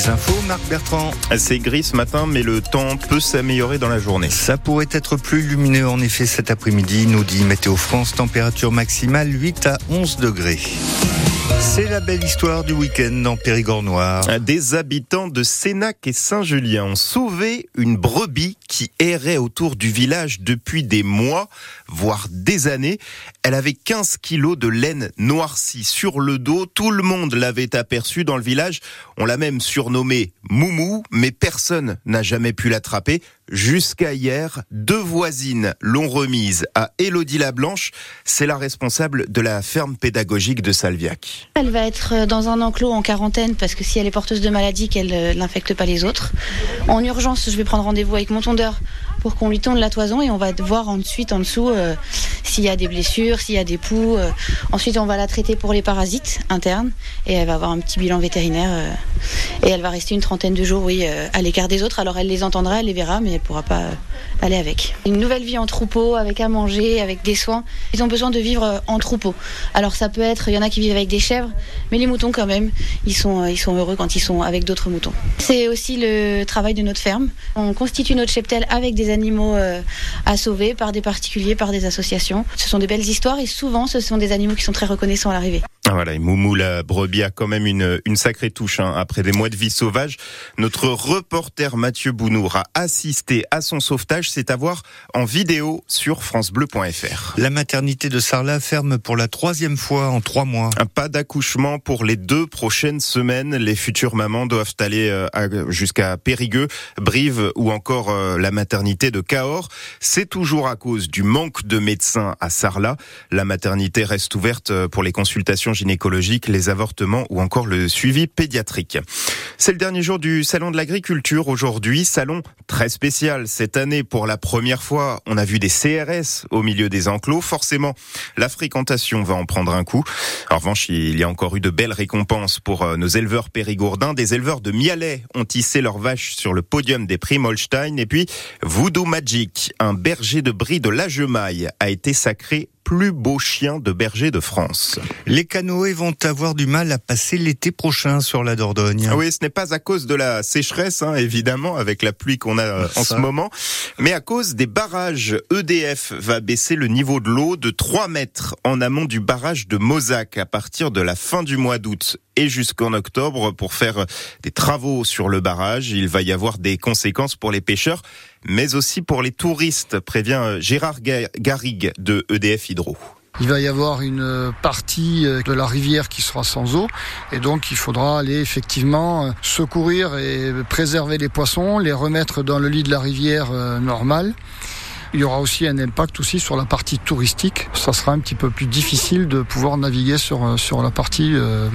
les infos, Marc Bertrand. C'est gris ce matin, mais le temps peut s'améliorer dans la journée. Ça pourrait être plus lumineux en effet cet après-midi, nous dit Météo France, température maximale 8 à 11 degrés. C'est la belle histoire du week-end en Périgord Noir. Des habitants de Sénac et Saint-Julien ont sauvé une brebis qui errait autour du village depuis des mois, voire des années. Elle avait 15 kilos de laine noircie sur le dos. Tout le monde l'avait aperçue dans le village. On l'a même surnommée Moumou, mais personne n'a jamais pu l'attraper. Jusqu'à hier, deux voisines l'ont remise à Élodie la Blanche. C'est la responsable de la ferme pédagogique de Salviac. Elle va être dans un enclos en quarantaine parce que si elle est porteuse de maladie, qu'elle euh, n'infecte pas les autres. En urgence, je vais prendre rendez-vous avec mon tondeur pour qu'on lui tonde la toison et on va voir ensuite en dessous euh, s'il y a des blessures, s'il y a des poux. Euh. Ensuite, on va la traiter pour les parasites internes et elle va avoir un petit bilan vétérinaire et elle va rester une trentaine de jours, oui, à l'écart des autres. Alors elle les entendra, elle les verra, mais elle pourra pas euh, aller avec. Une nouvelle vie en troupeau, avec à manger, avec des soins. Ils ont besoin de vivre euh, en troupeau. Alors ça peut être, il y en a qui vivent avec des chèvres, mais les moutons quand même, ils sont, euh, ils sont heureux quand ils sont avec d'autres moutons. C'est aussi le travail de notre ferme. On constitue notre cheptel avec des animaux à sauver par des particuliers, par des associations. Ce sont des belles histoires et souvent ce sont des animaux qui sont très reconnaissants à l'arrivée. Ah, voilà, et Moumou la brebis a quand même une, une sacrée touche. Hein. Après des mois de vie sauvage, notre reporter Mathieu Bounour a assisté à son sauvetage. C'est à voir en vidéo sur francebleu.fr. La maternité de Sarlat ferme pour la troisième fois en trois mois. Un pas d'accouchement pour les deux prochaines semaines. Les futures mamans doivent aller euh, jusqu'à Périgueux, Brive ou encore euh, la maternité de Cahors. C'est toujours à cause du manque de médecins à Sarlat. La maternité reste ouverte euh, pour les consultations gynécologiques, les avortements ou encore le suivi pédiatrique. C'est le dernier jour du Salon de l'agriculture aujourd'hui, salon très spécial cette année pour la première fois. On a vu des CRS au milieu des enclos. Forcément, la fréquentation va en prendre un coup. En revanche, il y a encore eu de belles récompenses pour euh, nos éleveurs périgourdins. Des éleveurs de Mialet ont tissé leurs vaches sur le podium des prix Molstein. Et puis, Voodoo Magic, un berger de brie de Lagemaille, a été sacré plus beau chien de berger de France. Les canoës vont avoir du mal à passer l'été prochain sur la Dordogne. Ah oui, ce n'est pas à cause de la sécheresse, hein, évidemment, avec la pluie qu'on a euh, en ce moment, mais à cause des barrages. EDF va baisser le niveau de l'eau de 3 mètres en amont du barrage de Mozac à partir de la fin du mois d'août et jusqu'en octobre pour faire des travaux sur le barrage. Il va y avoir des conséquences pour les pêcheurs, mais aussi pour les touristes, prévient Gérard Garrigue de EDF Hydro. Il va y avoir une partie de la rivière qui sera sans eau et donc il faudra aller effectivement secourir et préserver les poissons, les remettre dans le lit de la rivière euh, normale. Il y aura aussi un impact aussi sur la partie touristique. Ça sera un petit peu plus difficile de pouvoir naviguer sur, euh, sur la partie euh.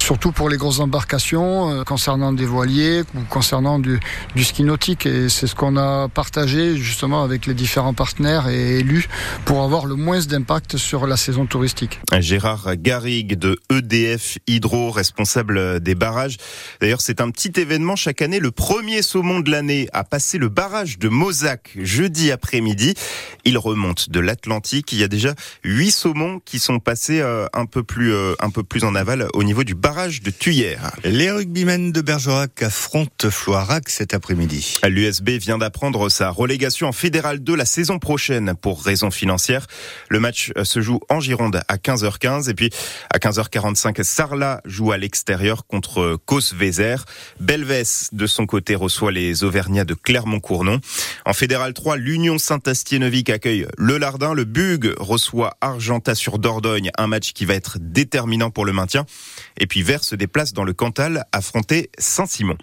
Surtout pour les grosses embarcations euh, concernant des voiliers ou concernant du, du ski nautique. Et c'est ce qu'on a partagé justement avec les différents partenaires et élus pour avoir le moins d'impact sur la saison touristique. Gérard Garrigue de EDF Hydro, responsable des barrages. D'ailleurs, c'est un petit événement chaque année. Le premier saumon de l'année a passé le barrage de Mosaque jeudi après-midi. Il remonte de l'Atlantique. Il y a déjà huit saumons qui sont passés euh, un peu plus euh, un peu plus en aval au niveau du barrage de Tuyère. Les rugbymen de Bergerac affrontent Floirac cet après-midi. L'USB vient d'apprendre sa relégation en Fédéral 2 la saison prochaine pour raisons financières. Le match euh, se joue en Gironde à 15h15 et puis à 15h45 Sarlat joue à l'extérieur contre Causse-Vézère. Belvès de son côté reçoit les Auvergnats de Clermont-Cournon. En Fédéral 3, l'Union Saint Astienovic accueille le Lardin. Le Bug reçoit Argentat sur Dordogne, un match qui va être déterminant pour le maintien. Et puis Vert se déplace dans le Cantal affronter Saint-Simon.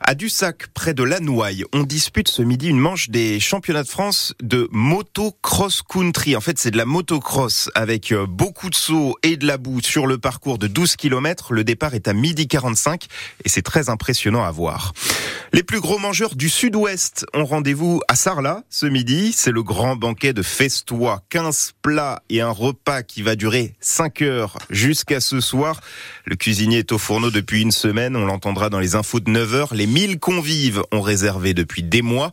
À Dussac, près de Lanouaille, on dispute ce midi une manche des championnats de France de moto cross country. En fait, c'est de la motocross avec euh, beaucoup de sauts et de la boue sur le parcours de 12 km. Le départ est à midi 45 et c'est très impressionnant à voir. Les plus gros mangeurs du sud-ouest ont rendez-vous à Sarlat ce midi. Le grand banquet de Festois. 15 plats et un repas qui va durer 5 heures jusqu'à ce soir. Le cuisinier est au fourneau depuis une semaine. On l'entendra dans les infos de 9 heures. Les 1000 convives ont réservé depuis des mois.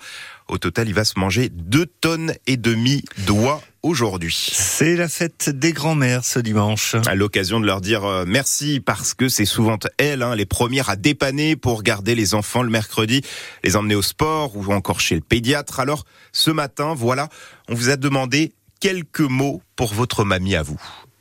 Au total, il va se manger 2 tonnes et demi d'oies aujourd'hui. C'est la fête des grands-mères ce dimanche. À l'occasion de leur dire euh, merci parce que c'est souvent elles, hein, les premières à dépanner pour garder les enfants le mercredi, les emmener au sport ou encore chez le pédiatre. Alors, ce matin, voilà, on vous a demandé quelques mots pour votre mamie à vous.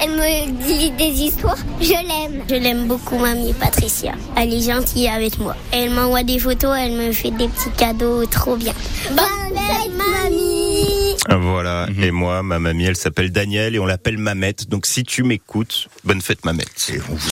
elle me dit des histoires. Je l'aime. Je l'aime beaucoup, mamie Patricia. Elle est gentille avec moi. Elle m'envoie des photos, elle me fait des petits cadeaux trop bien. Bonne fête, mamie Voilà, et moi, ma mamie, elle s'appelle Danielle et on l'appelle Mamette. Donc si tu m'écoutes, bonne fête Mamette. Et on vous